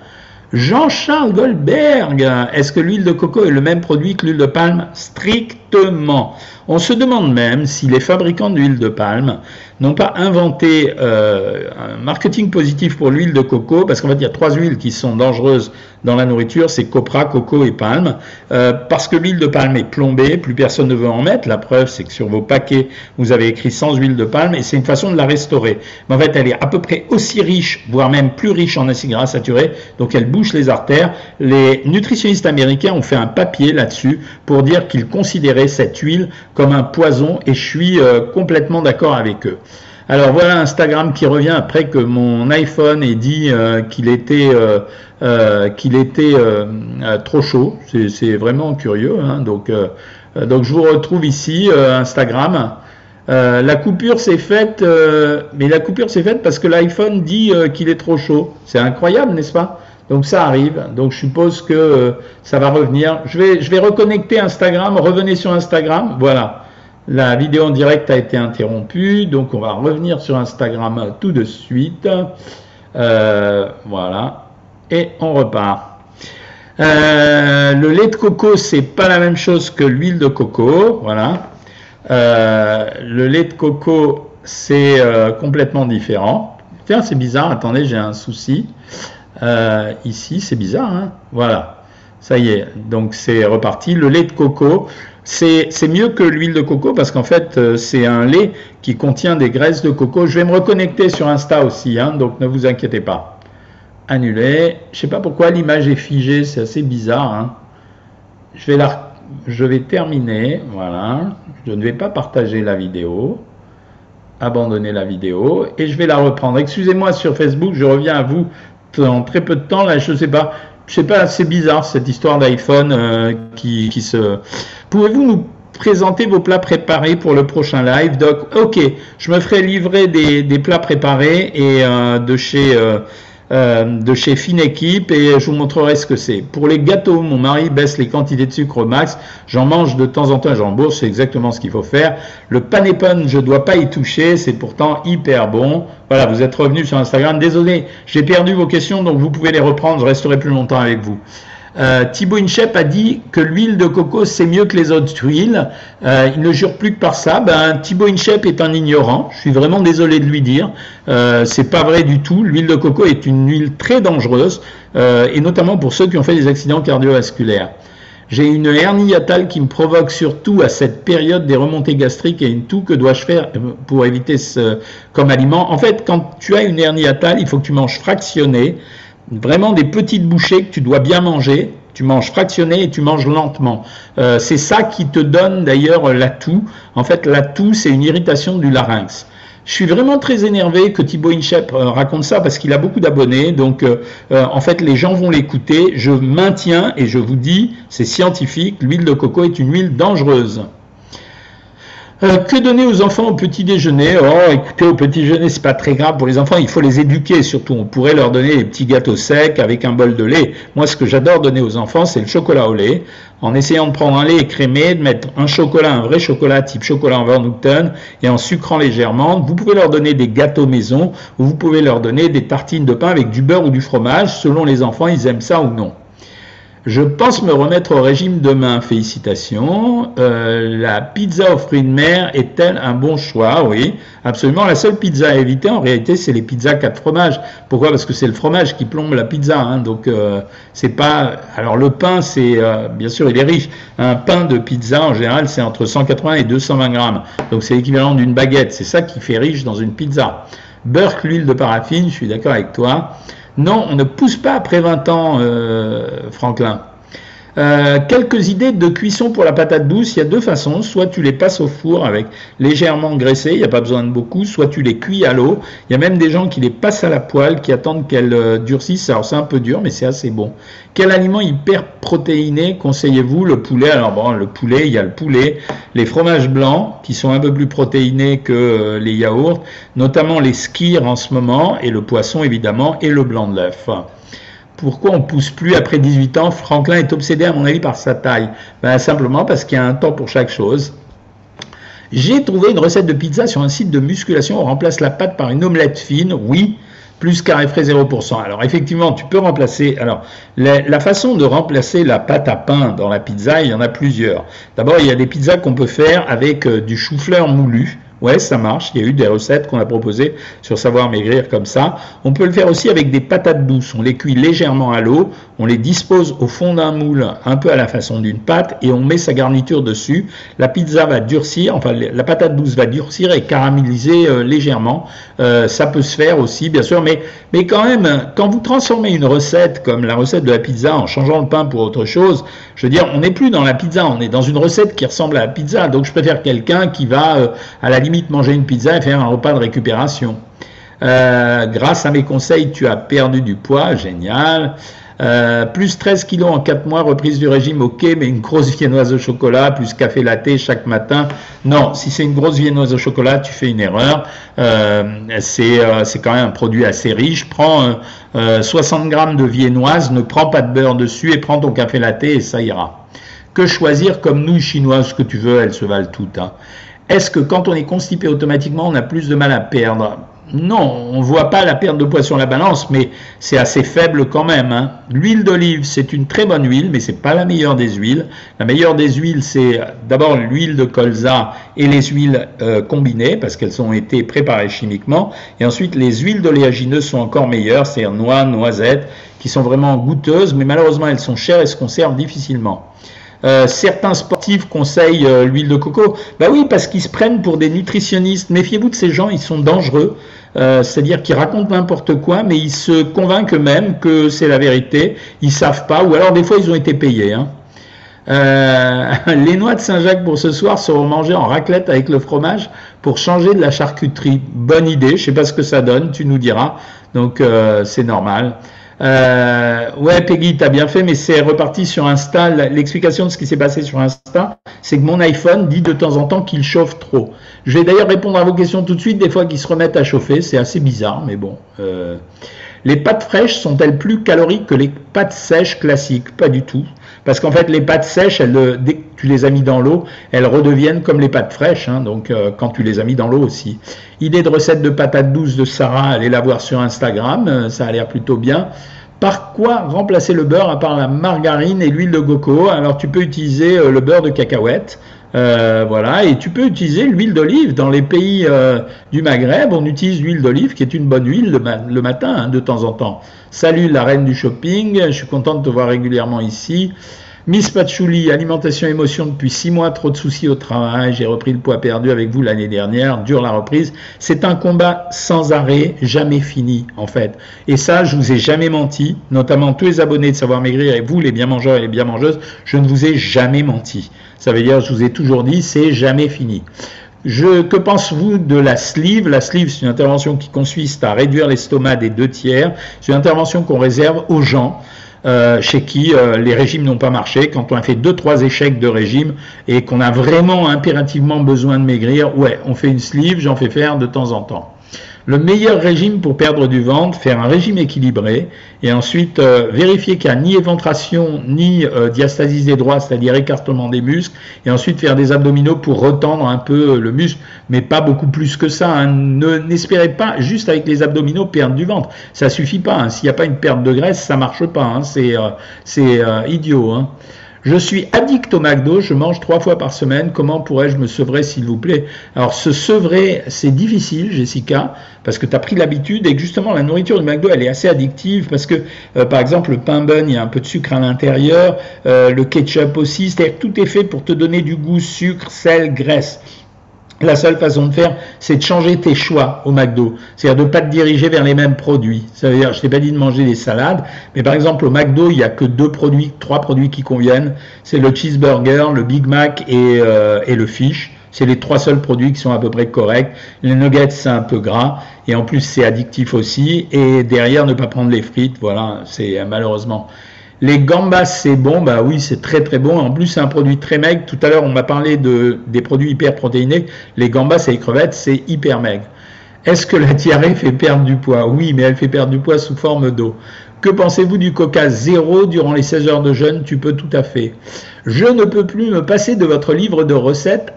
Jean-Charles Goldberg, est-ce que l'huile de coco est le même produit que l'huile de palme? Strictement. On se demande même si les fabricants d'huile de palme n'ont pas inventé euh, un marketing positif pour l'huile de coco, parce qu'en fait, il y a trois huiles qui sont dangereuses dans la nourriture, c'est copra, coco et palme, euh, parce que l'huile de palme est plombée, plus personne ne veut en mettre, la preuve c'est que sur vos paquets, vous avez écrit sans huile de palme, et c'est une façon de la restaurer. Mais en fait, elle est à peu près aussi riche, voire même plus riche en acides gras saturés, donc elle bouche les artères. Les nutritionnistes américains ont fait un papier là-dessus pour dire qu'ils considéraient cette huile comme un poison, et je suis euh, complètement d'accord avec eux. Alors voilà Instagram qui revient après que mon iPhone ait dit euh, qu'il était, euh, euh, qu'il était trop chaud. C'est vraiment curieux. Hein. Donc, donc je vous retrouve ici Instagram. la coupure s'est faite, mais la coupure s'est faite parce que l'iPhone dit qu'il est trop chaud. C'est incroyable, n'est-ce pas? Donc ça arrive. Donc je suppose que ça va revenir. Je vais, je vais reconnecter Instagram. Revenez sur Instagram. Voilà. La vidéo en direct a été interrompue, donc on va revenir sur Instagram tout de suite. Euh, voilà, et on repart. Euh, le lait de coco, c'est pas la même chose que l'huile de coco, voilà. Euh, le lait de coco, c'est complètement différent. Tiens, c'est bizarre. Attendez, j'ai un souci. ici, c'est bizarre. Hein voilà. Ça y est. Donc c'est reparti. Le lait de coco, c'est mieux que l'huile de coco parce qu'en fait, euh, c'est un lait qui contient des graisses de coco. Je vais me reconnecter sur Insta aussi, hein, donc ne vous inquiétez pas. Annuler. Je ne sais pas pourquoi l'image est figée, c'est assez bizarre. Hein. Je, vais je vais terminer. Voilà. Je ne vais pas partager la vidéo. Abandonner la vidéo. Et je vais la reprendre. Excusez-moi sur Facebook, je reviens à vous dans très peu de temps. Là, je ne sais pas je sais pas, c'est bizarre cette histoire d'iPhone euh, qui, qui, se. Pouvez-vous nous présenter vos plats préparés pour le prochain live, Doc Ok, je me ferai livrer des, des plats préparés et euh, de chez euh, de chez Fine Équipe et je vous montrerai ce que c'est. Pour les gâteaux, mon mari baisse les quantités de sucre au max. J'en mange de temps en temps, j'en bourse, c'est exactement ce qu'il faut faire. Le panépon, je ne dois pas y toucher, c'est pourtant hyper bon. Voilà, vous êtes revenu sur Instagram. Désolé, j'ai perdu vos questions, donc vous pouvez les reprendre, je resterai plus longtemps avec vous. Euh, Thibaut Inchep a dit que l'huile de coco c'est mieux que les autres huiles. Euh, il ne jure plus que par ça. Ben, Thibaut Inchep est un ignorant. Je suis vraiment désolé de lui dire. Euh, c'est pas vrai du tout. L'huile de coco est une huile très dangereuse euh, et notamment pour ceux qui ont fait des accidents cardiovasculaires. J'ai une hernie hiatale qui me provoque surtout à cette période des remontées gastriques et une toux. Que dois-je faire pour éviter ce comme aliment? En fait, quand tu as une hernie hiatale, il faut que tu manges fractionné vraiment des petites bouchées que tu dois bien manger. Tu manges fractionné et tu manges lentement. Euh, c'est ça qui te donne d'ailleurs la toux. En fait, la toux, c'est une irritation du larynx. Je suis vraiment très énervé que Thibaut Inchep euh, raconte ça parce qu'il a beaucoup d'abonnés. Donc, euh, en fait, les gens vont l'écouter. Je maintiens et je vous dis, c'est scientifique, l'huile de coco est une huile dangereuse. Euh, que donner aux enfants au petit déjeuner? Oh, écoutez, au petit déjeuner, c'est pas très grave pour les enfants. Il faut les éduquer, surtout. On pourrait leur donner des petits gâteaux secs avec un bol de lait. Moi, ce que j'adore donner aux enfants, c'est le chocolat au lait. En essayant de prendre un lait écrémé, de mettre un chocolat, un vrai chocolat type chocolat en Van et en sucrant légèrement. Vous pouvez leur donner des gâteaux maison, ou vous pouvez leur donner des tartines de pain avec du beurre ou du fromage. Selon les enfants, ils aiment ça ou non. Je pense me remettre au régime demain. Félicitations. Euh, la pizza aux fruits de mer est-elle un bon choix? Oui, absolument. La seule pizza à éviter, en réalité, c'est les pizzas quatre fromages. Pourquoi? Parce que c'est le fromage qui plombe la pizza. Hein. donc, euh, c'est pas. Alors, le pain, c'est euh, bien sûr, il est riche. Un pain de pizza, en général, c'est entre 180 et 220 grammes. Donc, c'est l'équivalent d'une baguette. C'est ça qui fait riche dans une pizza. Beurre, l'huile de paraffine, je suis d'accord avec toi. Non, on ne pousse pas après 20 ans, euh, Franklin. Euh, quelques idées de cuisson pour la patate douce. Il y a deux façons. Soit tu les passes au four avec légèrement graissé, il n'y a pas besoin de beaucoup. Soit tu les cuis à l'eau. Il y a même des gens qui les passent à la poêle, qui attendent qu'elles euh, durcissent. Alors c'est un peu dur, mais c'est assez bon. Quel aliment hyper protéiné conseillez-vous? Le poulet. Alors bon, le poulet, il y a le poulet, les fromages blancs qui sont un peu plus protéinés que euh, les yaourts, notamment les skirs en ce moment, et le poisson évidemment, et le blanc de l'œuf. Pourquoi on pousse plus après 18 ans? Franklin est obsédé, à mon avis, par sa taille. Ben, simplement parce qu'il y a un temps pour chaque chose. J'ai trouvé une recette de pizza sur un site de musculation. On remplace la pâte par une omelette fine. Oui, plus carré frais 0%. Alors effectivement, tu peux remplacer. Alors la, façon de remplacer la pâte à pain dans la pizza, il y en a plusieurs. D'abord, il y a des pizzas qu'on peut faire avec euh, du chou-fleur moulu. Ouais, ça marche. Il y a eu des recettes qu'on a proposées sur Savoir Maigrir comme ça. On peut le faire aussi avec des patates douces. On les cuit légèrement à l'eau, on les dispose au fond d'un moule, un peu à la façon d'une pâte, et on met sa garniture dessus. La pizza va durcir, enfin la patate douce va durcir et caraméliser euh, légèrement. Euh, ça peut se faire aussi, bien sûr, mais, mais quand même, quand vous transformez une recette comme la recette de la pizza en changeant le pain pour autre chose, je veux dire, on n'est plus dans la pizza, on est dans une recette qui ressemble à la pizza. Donc je préfère quelqu'un qui va euh, à la limite manger une pizza et faire un repas de récupération. Euh, grâce à mes conseils, tu as perdu du poids, génial. Euh, plus 13 kilos en 4 mois, reprise du régime, ok, mais une grosse viennoise au chocolat, plus café latte chaque matin. Non, si c'est une grosse viennoise au chocolat, tu fais une erreur. Euh, c'est quand même un produit assez riche. Prends 60 grammes de viennoise, ne prends pas de beurre dessus et prends ton café latte et ça ira. Que choisir comme nouilles chinoises que tu veux, elles se valent toutes. Hein. Est-ce que quand on est constipé automatiquement, on a plus de mal à perdre? Non, on ne voit pas la perte de poids sur la balance, mais c'est assez faible quand même. Hein. L'huile d'olive, c'est une très bonne huile, mais c'est pas la meilleure des huiles. La meilleure des huiles, c'est d'abord l'huile de colza et les huiles euh, combinées, parce qu'elles ont été préparées chimiquement. Et ensuite, les huiles d'oléagineux sont encore meilleures, c'est-à-dire noix, noisettes, qui sont vraiment goûteuses, mais malheureusement, elles sont chères et se conservent difficilement. Euh, certains sportifs conseillent euh, l'huile de coco. Bah oui, parce qu'ils se prennent pour des nutritionnistes. Méfiez-vous de ces gens, ils sont dangereux. Euh, c'est-à-dire qu'ils racontent n'importe quoi, mais ils se convainquent eux-mêmes que c'est la vérité. Ils savent pas, ou alors des fois ils ont été payés. Hein. les noix de Saint-Jacques pour ce soir seront mangées en raclette avec le fromage pour changer de la charcuterie. Bonne idée, je sais pas ce que ça donne, tu nous diras. Donc c'est normal. Euh, ouais, Peggy, t'as bien fait, mais c'est reparti sur Insta. L'explication de ce qui s'est passé sur Insta, c'est que mon iPhone dit de temps en temps qu'il chauffe trop. Je vais d'ailleurs répondre à vos questions tout de suite, des fois qu'ils se remettent à chauffer. C'est assez bizarre, mais bon. Euh, les pâtes fraîches sont-elles plus caloriques que les pâtes sèches classiques? Pas du tout. Parce qu'en fait, les pâtes sèches, dès que tu les as mis dans l'eau, elles redeviennent comme les pâtes fraîches. Hein, donc, euh, quand tu les as mis dans l'eau aussi. Idée de recette de patates douces de Sarah, allez la voir sur Instagram. Euh, ça a l'air plutôt bien. Par quoi remplacer le beurre à part la margarine et l'huile de coco? Alors, tu peux utiliser euh, le beurre de cacahuète. Euh, voilà, et tu peux utiliser l'huile d'olive. Dans les pays euh, du Maghreb, on utilise l'huile d'olive, qui est une bonne huile le, matin, hein, de temps en temps. Salut la reine du shopping, je suis content de te voir régulièrement ici. Miss Patchouli, alimentation émotion depuis six mois, trop de soucis au travail, j'ai repris le poids perdu avec vous l'année dernière, dure la reprise. C'est un combat sans arrêt, jamais fini en fait. Et ça, je vous ai jamais menti, notamment tous les abonnés de Savoir Maigrir et vous les bien mangeurs et les bien mangeuses, je ne vous ai jamais menti. Ça veut dire, je vous ai toujours dit, c'est jamais fini. Je, que pensez-vous de la sleeve? La sleeve, c'est une intervention qui consiste à réduire l'estomac des deux tiers. C'est une intervention qu'on réserve aux gens euh, chez qui euh, les régimes n'ont pas marché, quand on a fait deux trois échecs de régime et qu'on a vraiment impérativement besoin de maigrir, ouais, on fait une sleeve, j'en fais faire de temps en temps. Le meilleur régime pour perdre du ventre, faire un régime équilibré et ensuite euh, vérifier qu'il n'y a ni éventration ni euh, diastasis des droits, c'est-à-dire écartement des muscles, et ensuite faire des abdominaux pour retendre un peu le muscle, mais pas beaucoup plus que ça. Hein. N'espérez pas juste avec les abdominaux perdre du ventre. Ça suffit pas. Hein. S'il n'y a pas une perte de graisse, ça marche pas. Hein. C'est euh, idiot. Je suis addict au McDo, je mange trois fois par semaine. Comment pourrais-je me sevrer, s'il vous plaît? Alors, se sevrer, c'est difficile, Jessica, parce que tu as pris l'habitude et que justement, la nourriture du McDo, elle est assez addictive parce que, euh, par exemple, le pain bun, il y a un peu de sucre à l'intérieur, euh, le ketchup aussi, c'est-à-dire tout est fait pour te donner du goût, sucre, sel, graisse. La seule façon de faire, c'est de changer tes choix au McDo. C'est-à-dire de ne pas te diriger vers les mêmes produits. Ça veut dire, je t'ai pas dit de manger des salades, mais par exemple au McDo, il n'y a que deux produits, trois produits qui conviennent. C'est le cheeseburger, le Big Mac et, euh, et le fish. C'est les trois seuls produits qui sont à peu près corrects. Les nuggets, c'est un peu gras. Et en plus, c'est addictif aussi. Et derrière, ne pas prendre les frites. Voilà, c'est malheureusement. Les gambas, c'est bon, bah oui, c'est très très bon. En plus, c'est un produit très maigre. Tout à l'heure, on m'a parlé de, des produits hyper protéinés. Les gambas et les crevettes, c'est hyper maigre. Est-ce que la diarrhée fait perdre du poids? Oui, mais elle fait perdre du poids sous forme d'eau. Que pensez-vous du coca zéro durant les 16 heures de jeûne? Tu peux tout à fait. Je ne peux plus me passer de votre livre de recettes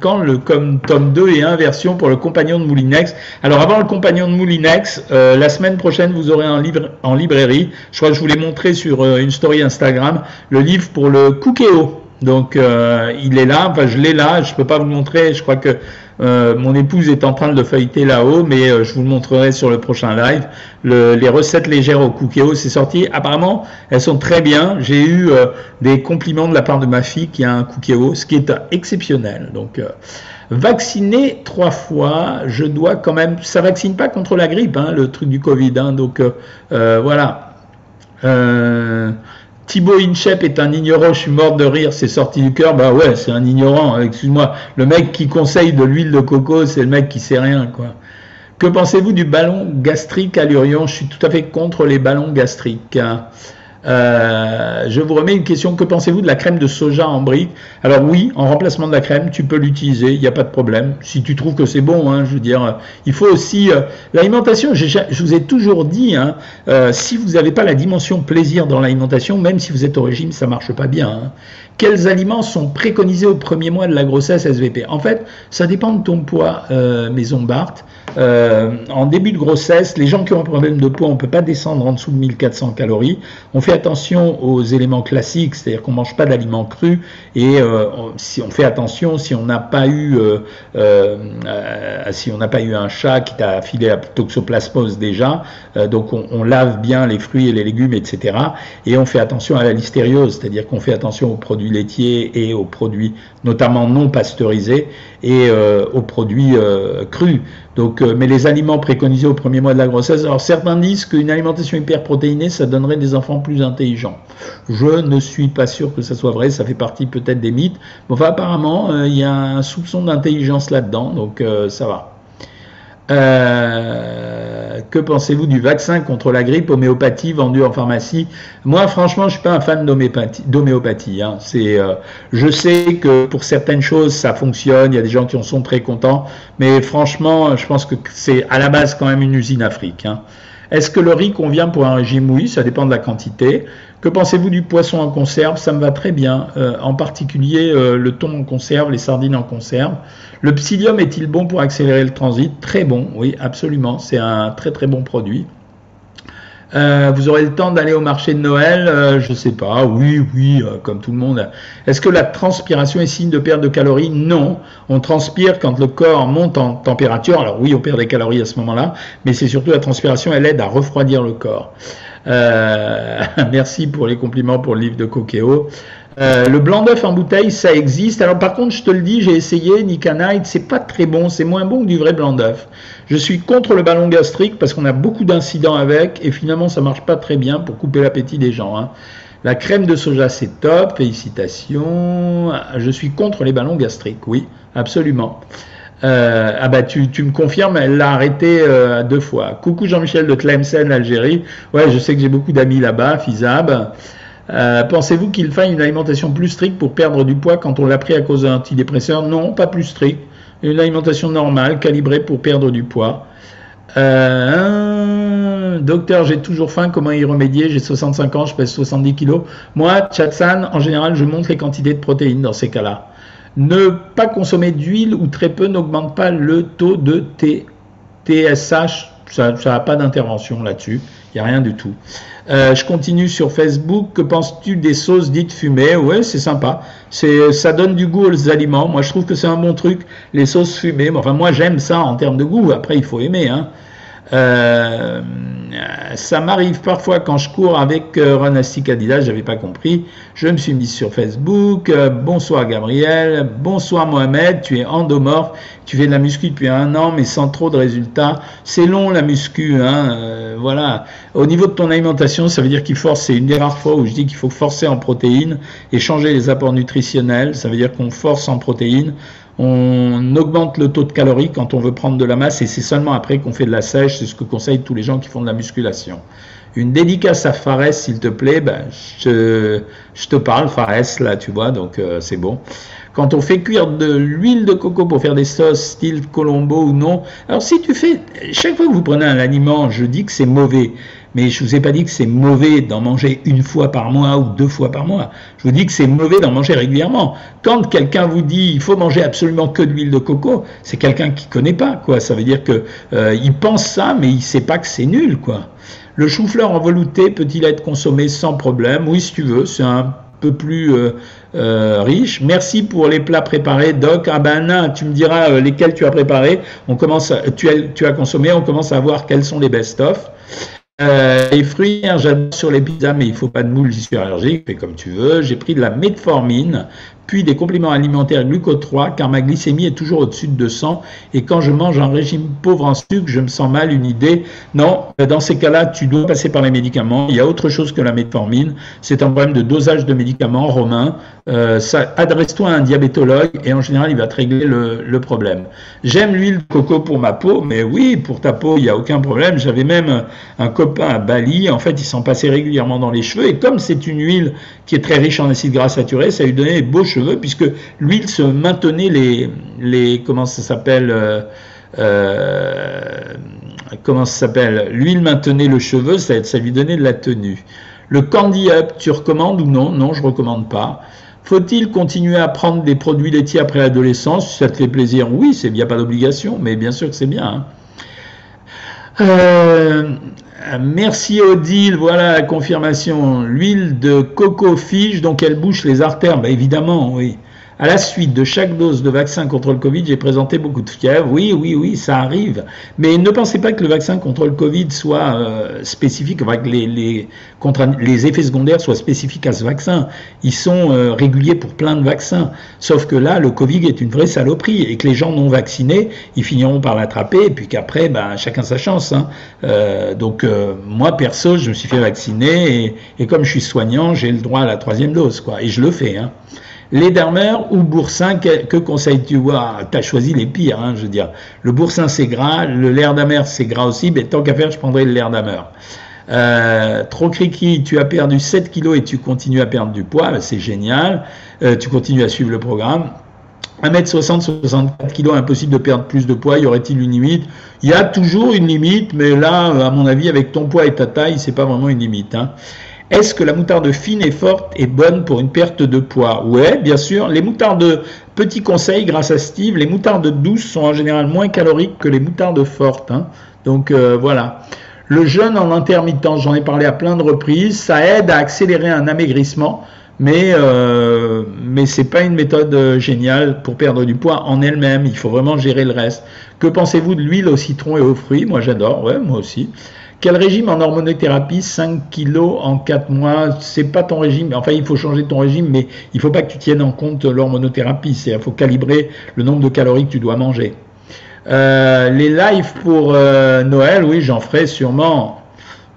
quand le tome 2 et 1 version pour le compagnon de Moulinex. Alors avant le compagnon de Moulinex, euh, la semaine prochaine vous aurez un livre en librairie. Je crois que je vous l'ai montré sur euh, une story Instagram, le livre pour le Cookéo. Donc euh, il est là, enfin je l'ai là, je peux pas vous le montrer, je crois que euh, mon épouse est en train de le feuilleter là-haut, mais euh, je vous le montrerai sur le prochain live. les recettes légères au cookéo, c'est sorti. Apparemment, elles sont très bien. J'ai eu des compliments de la part de ma fille qui a un cookéo, ce qui est exceptionnel. Donc vacciner trois fois, je dois quand même. Ça vaccine pas contre la grippe, hein, le truc du Covid. Hein, donc voilà. Thibaut Inchep est un ignorant, je suis mort de rire, c'est sorti du cœur. Bah ouais, c'est un ignorant, hein, excuse-moi. Le mec qui conseille de l'huile de coco, c'est le mec qui sait rien, quoi. Que pensez-vous du ballon gastrique à l'urion Je suis tout à fait contre les ballons gastriques. Euh, je vous remets une question. Que pensez-vous de la crème de soja en brique? Alors oui, en remplacement de la crème, tu peux l'utiliser, il n'y a pas de problème. Si tu trouves que c'est bon, hein, je veux dire, euh, il faut aussi euh, l'alimentation. Je vous ai toujours dit, hein, si vous n'avez pas la dimension plaisir dans l'alimentation, même si vous êtes au régime, ça marche pas bien. Hein. Quels aliments sont préconisés au premier mois de la grossesse SVP En fait, ça dépend de ton poids, Maison Barthes. En début de grossesse, les gens qui ont un problème de poids, on ne peut pas descendre en dessous de 1400 calories. On fait attention aux éléments classiques, c'est-à-dire qu'on ne mange pas d'aliments crus et euh, si on fait attention, si on n'a pas eu euh, si on n'a pas eu un chat qui t'a filé la toxoplasmose déjà, donc on, on, lave bien les fruits et les légumes, etc. Et on fait attention à la listériose, c'est-à-dire qu'on fait attention aux produits laitiers et aux produits notamment non pasteurisés et aux produits crus. Donc, euh, mais les aliments préconisés au premier mois de la grossesse, alors certains disent qu'une alimentation hyperprotéinée, ça donnerait des enfants plus intelligents. Je ne suis pas sûr que ça soit vrai, ça fait partie peut-être des mythes. Mais enfin, apparemment, euh, il y a un soupçon d'intelligence là-dedans, donc euh, ça va. Euh, que pensez-vous du vaccin contre la grippe homéopathie vendu en pharmacie? Moi, franchement, je suis pas un fan d'homéopathie. Hein. C'est, euh, je sais que pour certaines choses, ça fonctionne. Il y a des gens qui en sont très contents, mais franchement, je pense que c'est à la base quand même une usine afrique. Hein. Est-ce que le riz convient pour un régime? Oui, ça dépend de la quantité. Que pensez-vous du poisson en conserve? Ça me va très bien, euh, en particulier euh, le thon en conserve, les sardines en conserve. Le psyllium est-il bon pour accélérer le transit? Très bon, oui, absolument. C'est un très très bon produit. Euh, vous aurez le temps d'aller au marché de Noël? Je ne sais pas. Oui, oui, comme tout le monde. Est-ce que la transpiration est signe de perte de calories? Non. On transpire quand le corps monte en température. Alors oui, on perd des calories à ce moment-là, mais c'est surtout la transpiration, elle aide à refroidir le corps. Euh, merci pour les compliments pour le livre de Coqueo. Euh, le blanc d'œuf en bouteille, ça existe. Alors par contre, je te le dis, j'ai essayé Nikanite, c'est pas très bon, c'est moins bon que du vrai blanc d'œuf. Je suis contre le ballon gastrique parce qu'on a beaucoup d'incidents avec et finalement ça marche pas très bien pour couper l'appétit des gens. Hein. La crème de soja, c'est top, félicitations. Je suis contre les ballons gastriques, oui, absolument. Euh, ah bah tu, me confirmes, elle l'a arrêté euh, deux fois. Coucou Jean-Michel de Tlemcen, Algérie. Ouais, je sais que j'ai beaucoup d'amis là-bas, Fizab. Euh, pensez-vous qu'il faille une alimentation plus stricte pour perdre du poids quand on l'a pris à cause d'un antidépresseur? Non, pas plus stricte. Une alimentation normale, calibrée pour perdre du poids. Euh, docteur, j'ai toujours faim, comment y remédier? J'ai 65 ans, je pèse 70 kilos. Moi, Chatsan, en général, je monte les quantités de protéines dans ces cas-là. Ne pas consommer d'huile ou très peu n'augmente pas le taux de TSH. Ça n'a pas d'intervention là-dessus. Il n'y a rien du tout. Euh, je continue sur Facebook. Que penses-tu des sauces dites fumées? Ouais, c'est sympa. Ça donne du goût aux aliments. Moi, je trouve que c'est un bon truc, les sauces fumées. Enfin, moi, j'aime ça en termes de goût. Après, il faut aimer. Hein. Euh, ça m'arrive parfois quand je cours avec euh, Renastic Adidas, j'avais pas compris. Je me suis mis sur Facebook. Euh, bonsoir Gabriel, bonsoir Mohamed, tu es endomorphe, tu fais de la muscu depuis un an mais sans trop de résultats. C'est long la muscu, hein, euh, voilà. Au niveau de ton alimentation, ça veut dire qu'il force, c'est une des rares fois où je dis qu'il faut forcer en protéines et changer les apports nutritionnels. Ça veut dire qu'on force en protéines on augmente le taux de calories quand on veut prendre de la masse et c'est seulement après qu'on fait de la sèche, c'est ce que conseillent tous les gens qui font de la musculation. Une dédicace à Fares, s'il te plaît, ben, je, te parle, Fares, là, tu vois, donc euh, c'est bon. Quand on fait cuire de l'huile de coco pour faire des sauces style Colombo ou non, alors si tu fais, chaque fois que vous prenez un aliment, je dis que c'est mauvais, mais je vous ai pas dit que c'est mauvais d'en manger une fois par mois ou deux fois par mois. Je vous dis que c'est mauvais d'en manger régulièrement. Quand quelqu'un vous dit il faut manger absolument que de l'huile de coco, c'est quelqu'un qui connaît pas quoi. Ça veut dire que euh, pense ça, mais il sait pas que c'est nul quoi. Le chou-fleur en velouté peut-il être consommé sans problème? Oui, si tu veux, c'est un peu plus euh, euh, riche. Merci pour les plats préparés, Doc. Ah ben tu me diras lesquels tu as préparés. On commence, tu, as, tu as consommé, on commence à voir quels sont les best-of. Euh, les fruits, hein, j'adore sur les pizzas, mais il faut pas de moule, allergique, fais comme tu veux. J'ai pris de la metformine, des compléments alimentaires glucose 3, car ma glycémie est toujours au-dessus de 200. Et quand je mange un régime pauvre en sucre, je me sens mal, une idée. Non, dans ces cas-là, tu dois passer par les médicaments. Il y a autre chose que la metformine. C'est un problème de dosage de médicaments, Romain. Euh, Adresse-toi à un diabétologue et en général, il va te régler le, problème. J'aime l'huile de coco pour ma peau, mais oui, pour ta peau, il n'y a aucun problème. J'avais même un copain à Bali. En fait, il s'en passait régulièrement dans les cheveux. Et comme c'est une huile qui est très riche en acides gras saturés, ça lui donnait beaux cheveux puisque l'huile se maintenait les, les comment ça s'appelle euh, euh, comment ça s'appelle L'huile maintenait le cheveu, ça, lui donnait de la tenue. Le Candy Up, tu recommandes ou non? Non, je recommande pas. Faut-il continuer à prendre des produits laitiers après l'adolescence? Ça te fait plaisir, oui, c'est bien, pas d'obligation, mais bien sûr que c'est bien. Hein. Euh, merci Odile, voilà la confirmation. L'huile de coco fige, donc elle bouche les artères. Bah, évidemment, oui. À la suite de chaque dose de vaccin contre le Covid, j'ai présenté beaucoup de fièvre. Oui, oui, oui, ça arrive. Mais ne pensez pas que le vaccin contre le Covid soit euh, spécifique, que les, effets secondaires soient spécifiques à ce vaccin. Ils sont euh, réguliers pour plein de vaccins. Sauf que là, le Covid est une vraie saloperie et que les gens non vaccinés, ils finiront par l'attraper et puis qu'après, ben, chacun sa chance. Hein. Euh, donc moi, perso, je me suis fait vacciner et, et comme je suis soignant, j'ai le droit à la troisième dose. quoi. Et je le fais. Hein. Ledermer ou boursin, que, conseilles-tu? Tu as choisi les pires, hein, je veux dire. Le boursin, c'est gras, le Ledermer, c'est gras aussi, mais tant qu'à faire, je prendrais le. Euh, trop criqui, tu as perdu 7 kilos et tu continues à perdre du poids, c'est génial. Euh, tu continues à suivre le programme. 1m60, 64 kg, impossible de perdre plus de poids, y aurait-il une limite? Il y a toujours une limite, mais là, à mon avis, avec ton poids et ta taille, c'est pas vraiment une limite. Hein. Est-ce que la moutarde fine et forte est bonne pour une perte de poids? Oui, bien sûr. Les moutardes, petit conseil grâce à Steve, les moutardes douces sont en général moins caloriques que les moutardes fortes. Hein. Donc euh, voilà. Le jeûne en intermittence, j'en ai parlé à plein de reprises, ça aide à accélérer un amaigrissement, mais euh, mais c'est pas une méthode euh, géniale pour perdre du poids en elle-même. Il faut vraiment gérer le reste. Que pensez-vous de l'huile au citron et aux fruits? Moi j'adore, moi aussi. Quel régime en hormonothérapie? 5 kilos en 4 mois C'est pas ton régime. Enfin, il faut changer ton régime, mais il faut pas que tu tiennes en compte l'hormonothérapie. Il faut calibrer le nombre de calories que tu dois manger. Euh, les lives pour euh, Noël, oui, j'en ferai sûrement.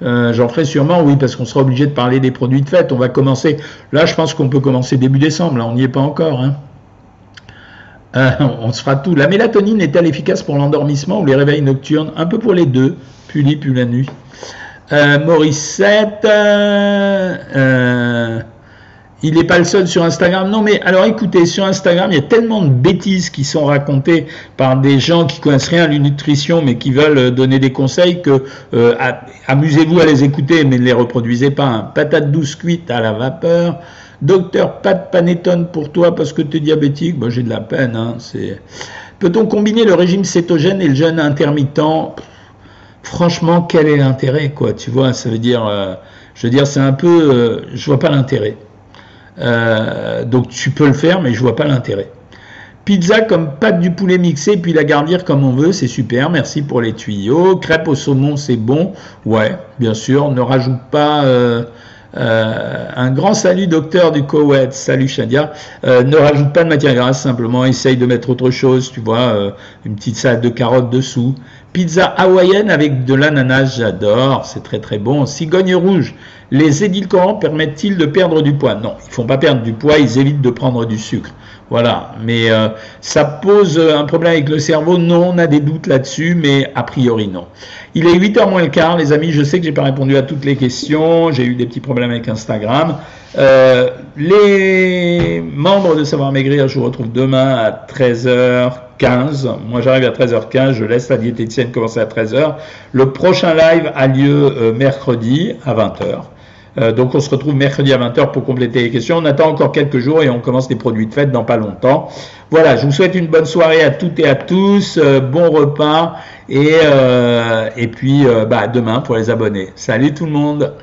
Euh, j'en ferai sûrement, oui, parce qu'on sera obligé de parler des produits de fête. On va commencer. Là, je pense qu'on peut commencer début décembre. Là, on n'y est pas encore. Hein. on se fera tout. La mélatonine est-elle efficace pour l'endormissement ou les réveils nocturnes? Un peu pour les deux plus la nuit. Euh, Morissette, euh, il n'est pas le seul sur Instagram. Non, mais alors écoutez, sur Instagram, il y a tellement de bêtises qui sont racontées par des gens qui connaissent rien à la nutrition, mais qui veulent euh, donner des conseils que euh, amusez-vous à les écouter, mais ne les reproduisez pas. Hein. Patate douce cuite à la vapeur. Docteur, pas de panettone pour toi parce que tu es diabétique. Moi, j'ai de la peine. Hein. Peut-on combiner le régime cétogène et le jeûne intermittent? Franchement, quel est l'intérêt, quoi Tu vois, ça veut dire, euh, je veux dire, c'est un peu, je vois pas l'intérêt. Euh, donc tu peux le faire, mais je vois pas l'intérêt. Pizza comme pâte du poulet mixé, puis la garnir comme on veut, c'est super, merci pour les tuyaux. Crêpe au saumon, c'est bon, ouais, bien sûr. Ne rajoute pas euh, euh, un grand salut docteur du Koweït, salut Shadia. ne rajoute pas de matière grasse, simplement essaye de mettre autre chose, tu vois, une petite salade de carottes dessous. Pizza hawaïenne avec de l'ananas, j'adore, c'est très très bon. Cigogne rouge, les édulcorants permettent-ils de perdre du poids? Non, ils ne font pas perdre du poids, ils évitent de prendre du sucre. Voilà, mais euh, ça pose un problème avec le cerveau Non, on a des doutes là-dessus, mais a priori non. Il est 8h moins le quart, les amis, je sais que j'ai pas répondu à toutes les questions, j'ai eu des petits problèmes avec Instagram. Euh, les membres de Savoir Maigrir, je vous retrouve demain à 13h15. Moi, j'arrive à 13h15, je laisse la diététicienne commencer à 13h. Le prochain live a lieu euh, mercredi à 20h. Euh, donc on se retrouve mercredi à 20h pour compléter les questions. On attend encore quelques jours et on commence les produits de fête dans pas longtemps. Voilà, je vous souhaite une bonne soirée à toutes et à tous, euh, bon repas et, euh, et puis bah, demain pour les abonnés. Salut tout le monde